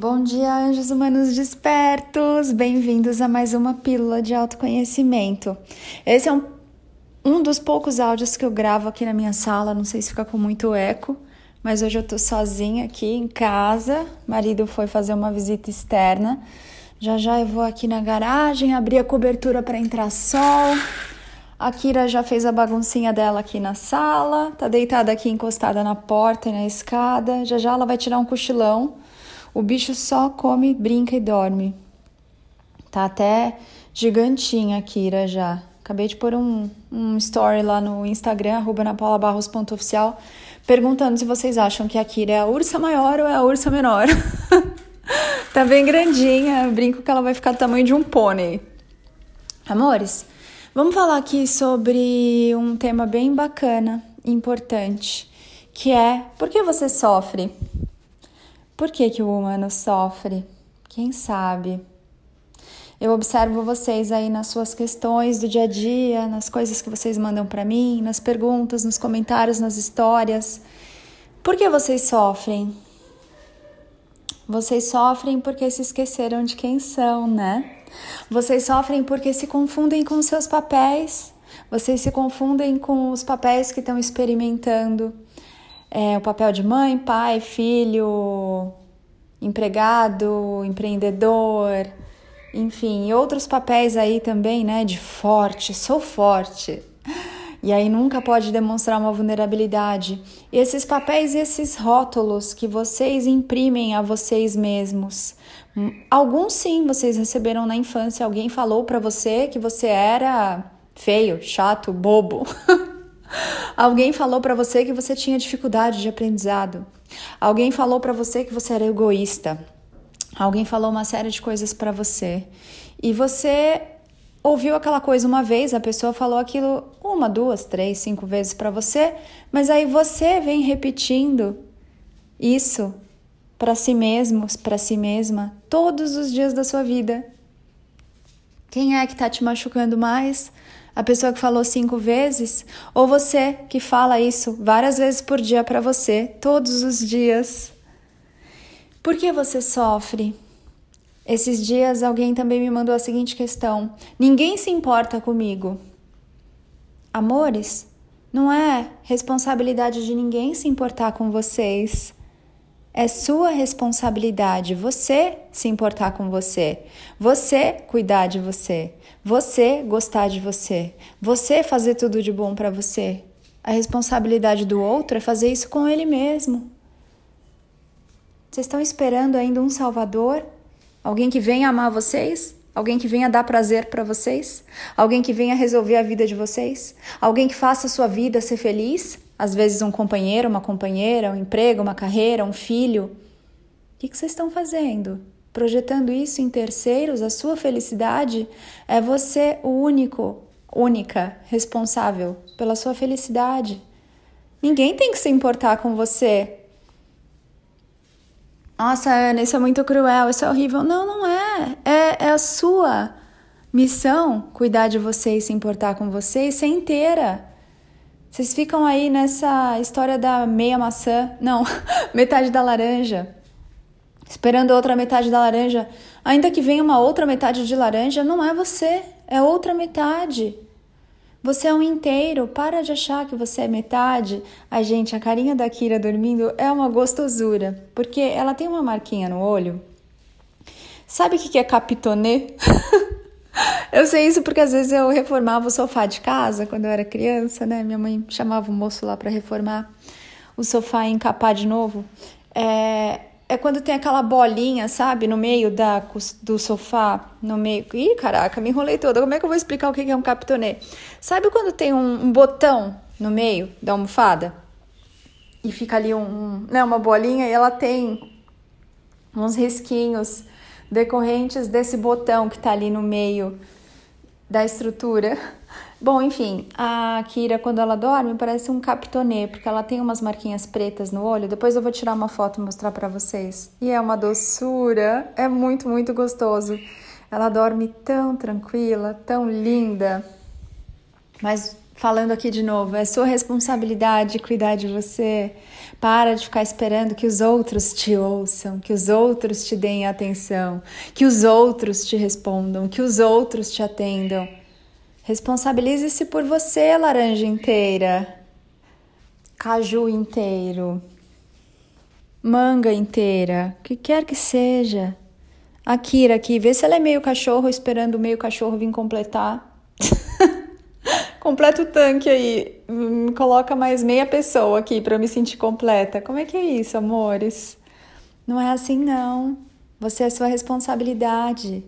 Bom dia, anjos humanos despertos! Bem-vindos a mais uma pílula de autoconhecimento. Esse é um, um dos poucos áudios que eu gravo aqui na minha sala, não sei se fica com muito eco, mas hoje eu tô sozinha aqui em casa. Marido foi fazer uma visita externa. Já já eu vou aqui na garagem abrir a cobertura para entrar sol. A Kira já fez a baguncinha dela aqui na sala, tá deitada aqui encostada na porta e na escada. Já já ela vai tirar um cochilão o bicho só come, brinca e dorme. Tá até gigantinha a Kira já. Acabei de pôr um, um story lá no Instagram, arroba napaulabarros.oficial, perguntando se vocês acham que a Kira é a ursa maior ou é a ursa menor. tá bem grandinha, brinco que ela vai ficar do tamanho de um pônei. Amores, vamos falar aqui sobre um tema bem bacana, importante, que é por que você sofre? Por que, que o humano sofre? Quem sabe? Eu observo vocês aí nas suas questões do dia a dia, nas coisas que vocês mandam para mim, nas perguntas, nos comentários, nas histórias. Por que vocês sofrem? Vocês sofrem porque se esqueceram de quem são, né? Vocês sofrem porque se confundem com seus papéis. Vocês se confundem com os papéis que estão experimentando é, o papel de mãe, pai, filho, empregado, empreendedor, enfim, outros papéis aí também, né? De forte, sou forte. E aí nunca pode demonstrar uma vulnerabilidade. E esses papéis e esses rótulos que vocês imprimem a vocês mesmos. Alguns sim vocês receberam na infância, alguém falou para você que você era feio, chato, bobo. Alguém falou para você que você tinha dificuldade de aprendizado. Alguém falou para você que você era egoísta. Alguém falou uma série de coisas para você. E você ouviu aquela coisa uma vez, a pessoa falou aquilo uma, duas, três, cinco vezes para você, mas aí você vem repetindo isso para si mesmo, para si mesma, todos os dias da sua vida. Quem é que está te machucando mais? A pessoa que falou cinco vezes, ou você que fala isso várias vezes por dia para você, todos os dias. Por que você sofre? Esses dias alguém também me mandou a seguinte questão: Ninguém se importa comigo. Amores, não é responsabilidade de ninguém se importar com vocês. É sua responsabilidade você se importar com você, você cuidar de você, você gostar de você, você fazer tudo de bom para você. A responsabilidade do outro é fazer isso com ele mesmo. Vocês estão esperando ainda um salvador? Alguém que venha amar vocês? Alguém que venha dar prazer para vocês? Alguém que venha resolver a vida de vocês? Alguém que faça a sua vida ser feliz? Às vezes um companheiro, uma companheira, um emprego, uma carreira, um filho. O que, vocês estão fazendo? Projetando isso em terceiros, a sua felicidade é você o único, única responsável pela sua felicidade. Ninguém tem que se importar com você. Nossa, Ana, isso é muito cruel, isso é horrível. Não, não é. É, é a sua missão cuidar de você e se importar com você e ser inteira. Vocês ficam aí nessa história da meia maçã, não, metade da laranja, esperando outra metade da laranja. Ainda que venha uma outra metade de laranja, não é você, é outra metade. Você é um inteiro, para de achar que você é metade. Ai, gente, a carinha da Kira dormindo é uma gostosura, porque ela tem uma marquinha no olho. Sabe o que é capitonê? Eu sei isso porque às vezes eu reformava o sofá de casa quando eu era criança, né? Minha mãe chamava o moço lá para reformar o sofá e encapar de novo. É, é quando tem aquela bolinha, sabe, no meio da, do sofá, no meio. Ih, caraca, me enrolei toda. Como é que eu vou explicar o que é um capitonê? Sabe quando tem um, um botão no meio da almofada? E fica ali um, um, né, uma bolinha e ela tem uns risquinhos decorrentes desse botão que está ali no meio da estrutura. Bom, enfim, a Kira, quando ela dorme, parece um capitonê, porque ela tem umas marquinhas pretas no olho. Depois eu vou tirar uma foto e mostrar para vocês. E é uma doçura, é muito, muito gostoso. Ela dorme tão tranquila, tão linda. Mas falando aqui de novo, é sua responsabilidade cuidar de você. Para de ficar esperando que os outros te ouçam, que os outros te deem atenção, que os outros te respondam, que os outros te atendam. Responsabilize-se por você, laranja inteira, caju inteiro, manga inteira, o que quer que seja. A Kira aqui, vê se ela é meio cachorro esperando o meio cachorro vir completar. Completa o tanque aí. Hum, coloca mais meia pessoa aqui para eu me sentir completa. Como é que é isso, amores? Não é assim, não. Você é sua responsabilidade.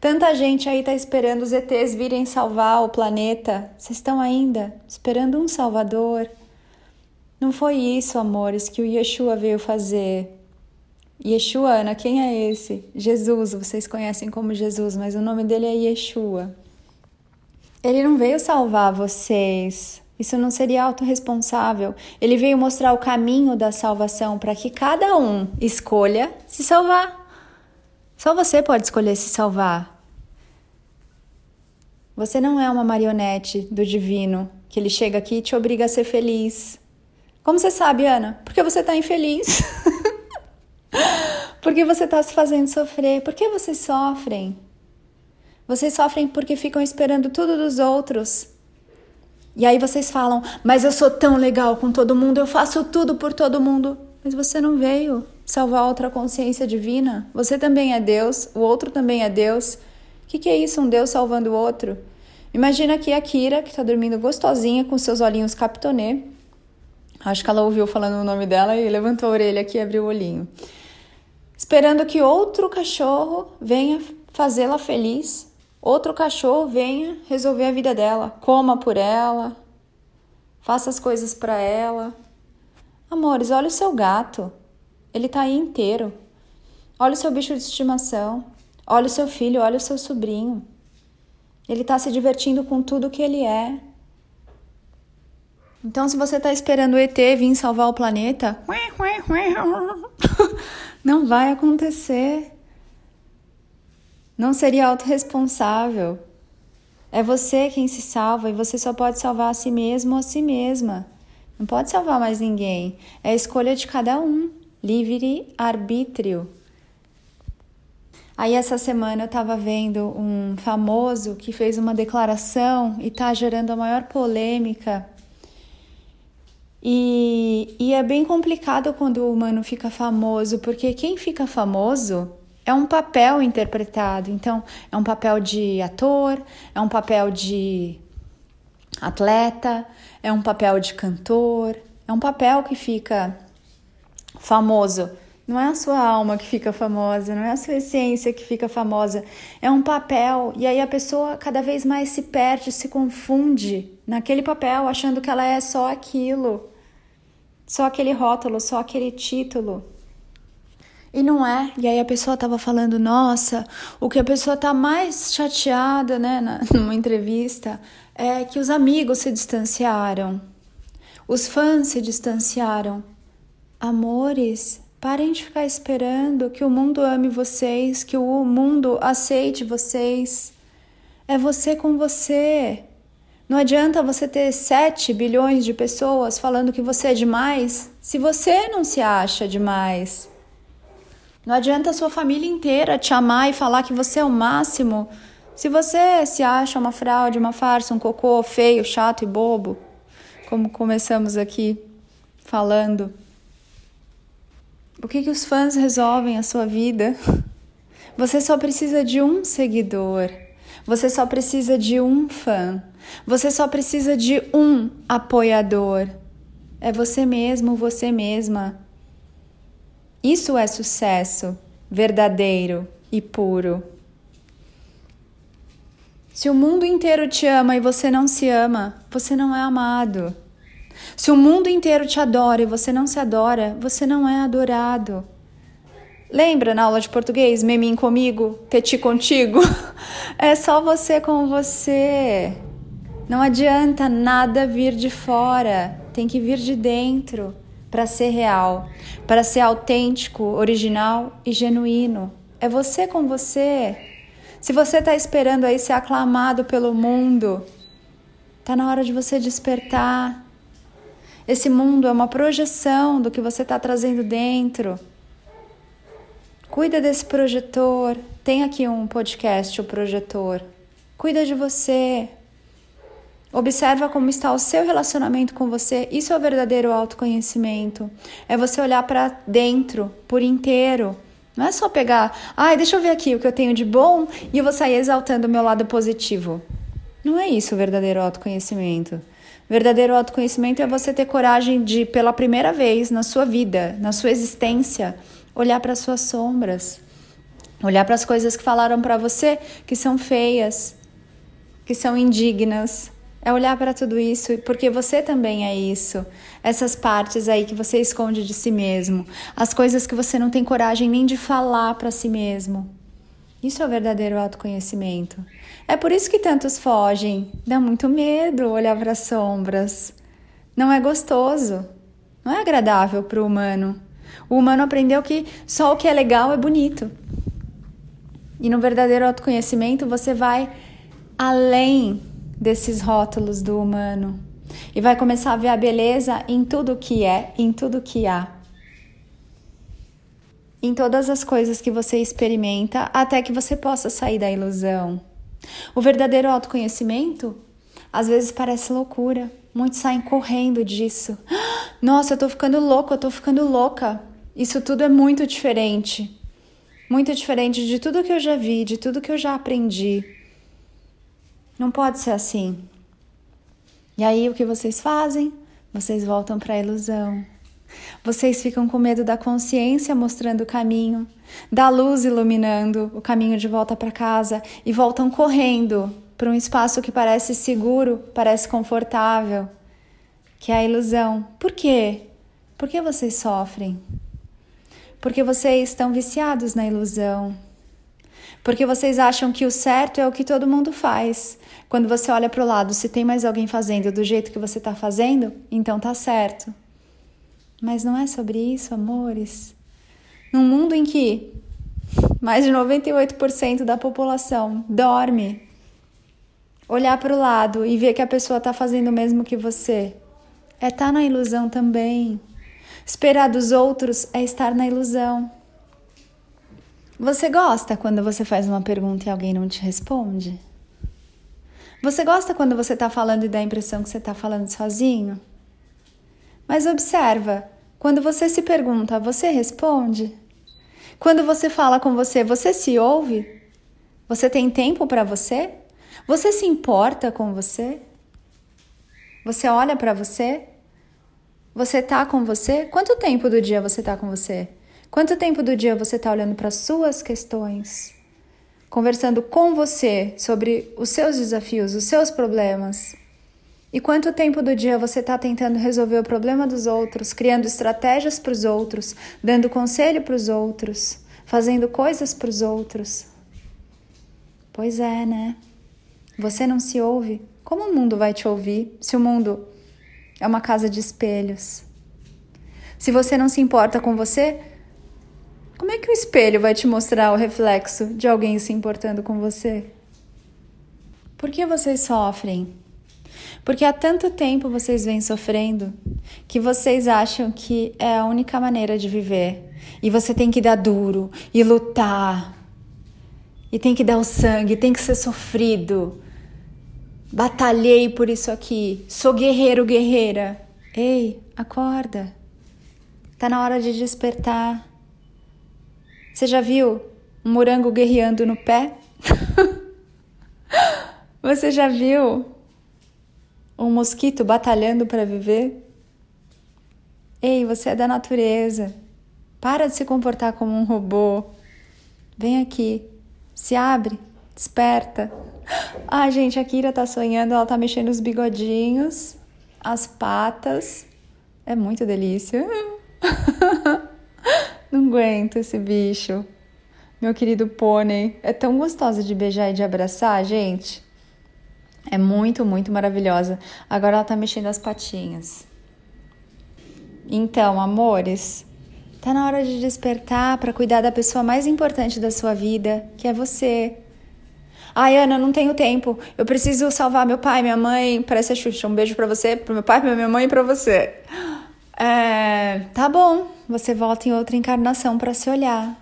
Tanta gente aí tá esperando os ETs virem salvar o planeta. Vocês estão ainda esperando um salvador? Não foi isso, amores, que o Yeshua veio fazer. Yeshua, Ana, quem é esse? Jesus, vocês conhecem como Jesus, mas o nome dele é Yeshua. Ele não veio salvar vocês. Isso não seria autorresponsável. Ele veio mostrar o caminho da salvação para que cada um escolha se salvar. Só você pode escolher se salvar. Você não é uma marionete do divino que ele chega aqui e te obriga a ser feliz. Como você sabe, Ana? Porque você está infeliz. Porque você está se fazendo sofrer. Por que vocês sofrem? Vocês sofrem porque ficam esperando tudo dos outros. E aí vocês falam: Mas eu sou tão legal com todo mundo, eu faço tudo por todo mundo. Mas você não veio salvar outra consciência divina. Você também é Deus, o outro também é Deus. O que, que é isso, um Deus salvando o outro? Imagina aqui a Kira, que está dormindo gostosinha com seus olhinhos capitonê. Acho que ela ouviu falando o nome dela e levantou a orelha aqui e abriu o olhinho. Esperando que outro cachorro venha fazê-la feliz outro cachorro venha resolver a vida dela, coma por ela, faça as coisas para ela. Amores, olha o seu gato, ele tá aí inteiro. Olha o seu bicho de estimação, olha o seu filho, olha o seu sobrinho. Ele tá se divertindo com tudo que ele é. Então, se você tá esperando o ET vir salvar o planeta, não vai acontecer. Não seria autorresponsável. É você quem se salva e você só pode salvar a si mesmo ou a si mesma. Não pode salvar mais ninguém. É a escolha de cada um. Livre arbítrio. Aí essa semana eu estava vendo um famoso que fez uma declaração e está gerando a maior polêmica. E, e é bem complicado quando o humano fica famoso, porque quem fica famoso é um papel interpretado. Então, é um papel de ator, é um papel de atleta, é um papel de cantor, é um papel que fica famoso. Não é a sua alma que fica famosa, não é a sua essência que fica famosa. É um papel, e aí a pessoa cada vez mais se perde, se confunde naquele papel, achando que ela é só aquilo, só aquele rótulo, só aquele título. E não é. E aí a pessoa tava falando, nossa, o que a pessoa tá mais chateada, né, na, numa entrevista, é que os amigos se distanciaram. Os fãs se distanciaram. Amores, parem de ficar esperando que o mundo ame vocês, que o mundo aceite vocês. É você com você. Não adianta você ter 7 bilhões de pessoas falando que você é demais se você não se acha demais. Não adianta a sua família inteira te amar e falar que você é o máximo se você se acha uma fraude, uma farsa, um cocô feio, chato e bobo, como começamos aqui falando. O que, que os fãs resolvem a sua vida? Você só precisa de um seguidor. Você só precisa de um fã. Você só precisa de um apoiador. É você mesmo, você mesma. Isso é sucesso verdadeiro e puro. Se o mundo inteiro te ama e você não se ama, você não é amado. Se o mundo inteiro te adora e você não se adora, você não é adorado. Lembra na aula de português, memim comigo, teti contigo? É só você com você. Não adianta nada vir de fora, tem que vir de dentro para ser real, para ser autêntico, original e genuíno. É você com você. Se você está esperando aí ser aclamado pelo mundo, Tá na hora de você despertar. Esse mundo é uma projeção do que você está trazendo dentro. Cuida desse projetor. Tem aqui um podcast, o projetor. Cuida de você. Observa como está o seu relacionamento com você. Isso é o verdadeiro autoconhecimento. É você olhar para dentro por inteiro. Não é só pegar, ai, ah, deixa eu ver aqui o que eu tenho de bom e eu vou sair exaltando o meu lado positivo. Não é isso o verdadeiro autoconhecimento. Verdadeiro autoconhecimento é você ter coragem de, pela primeira vez na sua vida, na sua existência, olhar para suas sombras, olhar para as coisas que falaram para você que são feias, que são indignas. É olhar para tudo isso, porque você também é isso. Essas partes aí que você esconde de si mesmo, as coisas que você não tem coragem nem de falar para si mesmo. Isso é o verdadeiro autoconhecimento. É por isso que tantos fogem. Dá muito medo olhar para as sombras. Não é gostoso. Não é agradável para o humano. O humano aprendeu que só o que é legal é bonito. E no verdadeiro autoconhecimento você vai além desses rótulos do humano e vai começar a ver a beleza em tudo que é, em tudo que há. Em todas as coisas que você experimenta, até que você possa sair da ilusão. O verdadeiro autoconhecimento às vezes parece loucura. Muitos saem correndo disso. Nossa, eu tô ficando louco, eu tô ficando louca. Isso tudo é muito diferente. Muito diferente de tudo que eu já vi, de tudo que eu já aprendi. Não pode ser assim. E aí o que vocês fazem? Vocês voltam para a ilusão. Vocês ficam com medo da consciência mostrando o caminho, da luz iluminando o caminho de volta para casa e voltam correndo para um espaço que parece seguro, parece confortável, que é a ilusão. Por quê? Por que vocês sofrem? Porque vocês estão viciados na ilusão. Porque vocês acham que o certo é o que todo mundo faz. Quando você olha para o lado, se tem mais alguém fazendo do jeito que você está fazendo, então tá certo. Mas não é sobre isso, amores. Num mundo em que mais de 98% da população dorme, olhar para o lado e ver que a pessoa está fazendo o mesmo que você é estar tá na ilusão também. Esperar dos outros é estar na ilusão. Você gosta quando você faz uma pergunta e alguém não te responde? Você gosta quando você está falando e dá a impressão que você está falando sozinho? Mas observa, quando você se pergunta, você responde? Quando você fala com você, você se ouve? Você tem tempo para você? Você se importa com você? Você olha para você? Você tá com você? Quanto tempo do dia você tá com você? Quanto tempo do dia você está olhando para suas questões, conversando com você sobre os seus desafios, os seus problemas? E quanto tempo do dia você está tentando resolver o problema dos outros, criando estratégias para os outros, dando conselho para os outros, fazendo coisas para os outros? Pois é, né? Você não se ouve? Como o mundo vai te ouvir se o mundo é uma casa de espelhos? Se você não se importa com você, como é que o espelho vai te mostrar o reflexo de alguém se importando com você? Por que vocês sofrem? Porque há tanto tempo vocês vêm sofrendo que vocês acham que é a única maneira de viver. E você tem que dar duro e lutar. E tem que dar o sangue, tem que ser sofrido. Batalhei por isso aqui. Sou guerreiro, guerreira. Ei, acorda. Tá na hora de despertar. Você já viu um morango guerreando no pé? Você já viu um mosquito batalhando para viver? Ei, você é da natureza. Para de se comportar como um robô. Vem aqui. Se abre. Desperta. Ai, gente, a Kira tá sonhando, ela tá mexendo os bigodinhos, as patas. É muito delícia. Aguento esse bicho. Meu querido pônei. É tão gostosa de beijar e de abraçar, gente. É muito, muito maravilhosa. Agora ela tá mexendo as patinhas. Então, amores, tá na hora de despertar para cuidar da pessoa mais importante da sua vida, que é você. Ai, Ana, não tenho tempo. Eu preciso salvar meu pai, minha mãe. Parece a Xuxa. Um beijo para você, pro meu pai, pra minha mãe e pra você. É, tá bom. Você volta em outra encarnação para se olhar.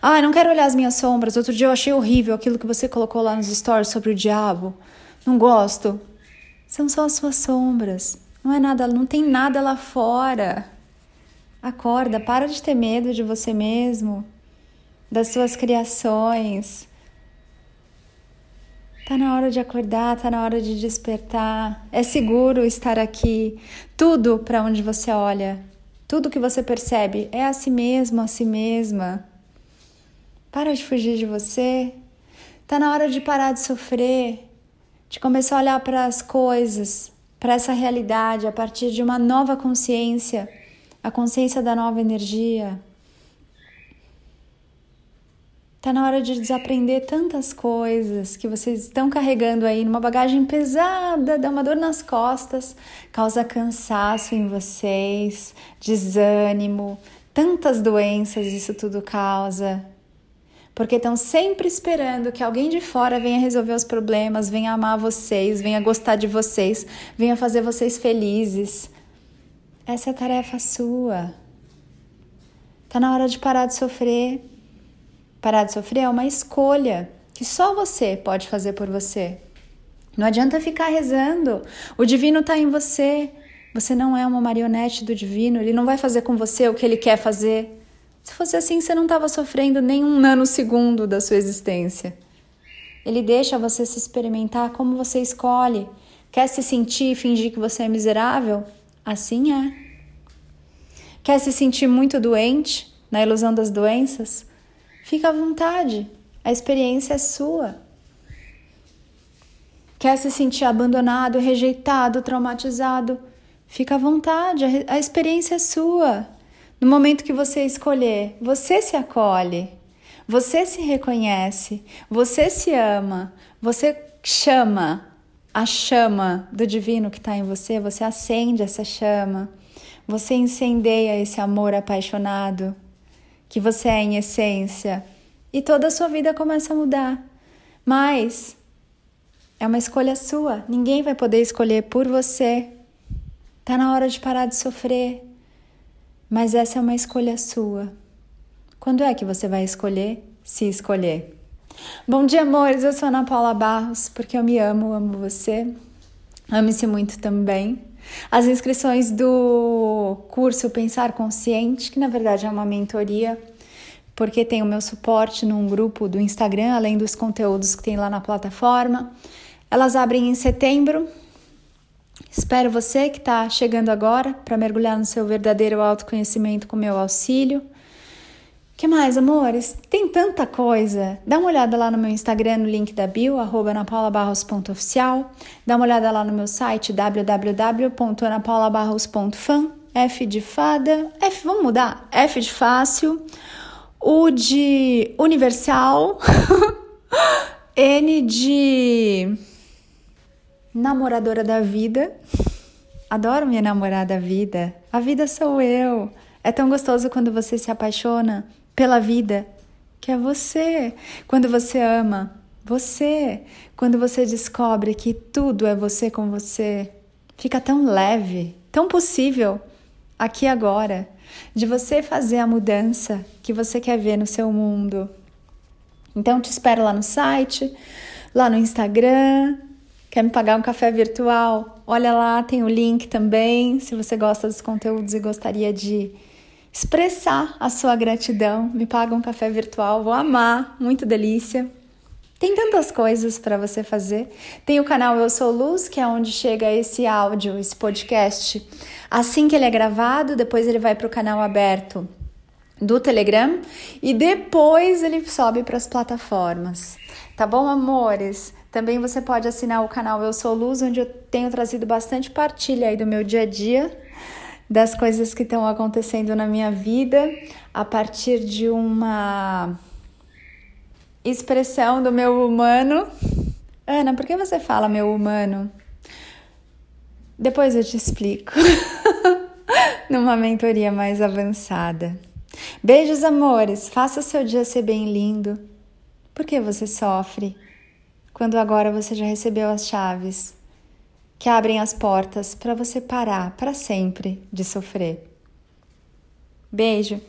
Ah, não quero olhar as minhas sombras. Outro dia eu achei horrível aquilo que você colocou lá nos stories sobre o diabo. Não gosto. São só as suas sombras. Não é nada, não tem nada lá fora. Acorda, para de ter medo de você mesmo, das suas criações. Tá na hora de acordar, tá na hora de despertar. É seguro estar aqui. Tudo para onde você olha, tudo que você percebe é a si mesmo, a si mesma. Para de fugir de você. Tá na hora de parar de sofrer, de começar a olhar para as coisas, para essa realidade a partir de uma nova consciência a consciência da nova energia. Tá na hora de desaprender tantas coisas que vocês estão carregando aí numa bagagem pesada, dá uma dor nas costas, causa cansaço em vocês, desânimo, tantas doenças isso tudo causa. Porque estão sempre esperando que alguém de fora venha resolver os problemas, venha amar vocês, venha gostar de vocês, venha fazer vocês felizes. Essa é a tarefa sua. Tá na hora de parar de sofrer. Parar de sofrer é uma escolha que só você pode fazer por você. Não adianta ficar rezando. O divino está em você. Você não é uma marionete do divino. Ele não vai fazer com você o que ele quer fazer. Se fosse assim, você não estava sofrendo nem um nanosegundo da sua existência. Ele deixa você se experimentar como você escolhe. Quer se sentir e fingir que você é miserável? Assim é. Quer se sentir muito doente, na ilusão das doenças? Fica à vontade, a experiência é sua. Quer se sentir abandonado, rejeitado, traumatizado? Fica à vontade, a experiência é sua. No momento que você escolher, você se acolhe, você se reconhece, você se ama, você chama. A chama do divino que está em você, você acende essa chama, você incendeia esse amor apaixonado que você é em essência e toda a sua vida começa a mudar. Mas é uma escolha sua, ninguém vai poder escolher por você. Tá na hora de parar de sofrer. Mas essa é uma escolha sua. Quando é que você vai escolher se escolher? Bom dia, amores. Eu sou Ana Paula Barros, porque eu me amo, amo você. Ame-se muito também. As inscrições do curso Pensar Consciente, que na verdade é uma mentoria, porque tem o meu suporte num grupo do Instagram, além dos conteúdos que tem lá na plataforma. Elas abrem em setembro. Espero você que está chegando agora para mergulhar no seu verdadeiro autoconhecimento com meu auxílio que mais, amores? Tem tanta coisa. Dá uma olhada lá no meu Instagram, no link da bio, arroba anapaulabarros.oficial. Dá uma olhada lá no meu site, www.anapaulabarros.fan. F de fada. F, vamos mudar? F de fácil. U de universal. N de namoradora da vida. Adoro minha namorada vida. A vida sou eu. É tão gostoso quando você se apaixona pela vida, que é você. Quando você ama você, quando você descobre que tudo é você com você, fica tão leve, tão possível aqui agora, de você fazer a mudança que você quer ver no seu mundo. Então te espero lá no site, lá no Instagram. Quer me pagar um café virtual? Olha lá, tem o link também. Se você gosta dos conteúdos e gostaria de expressar a sua gratidão. Me paga um café virtual, vou amar, muito delícia. Tem tantas coisas para você fazer. Tem o canal Eu Sou Luz, que é onde chega esse áudio, esse podcast. Assim que ele é gravado, depois ele vai para o canal aberto do Telegram e depois ele sobe para as plataformas. Tá bom, amores? Também você pode assinar o canal Eu Sou Luz, onde eu tenho trazido bastante partilha aí do meu dia a dia das coisas que estão acontecendo na minha vida a partir de uma expressão do meu humano. Ana, por que você fala meu humano? Depois eu te explico. Numa mentoria mais avançada. Beijos, amores. Faça seu dia ser bem lindo. Por que você sofre? quando agora você já recebeu as chaves que abrem as portas para você parar para sempre de sofrer. Beijo!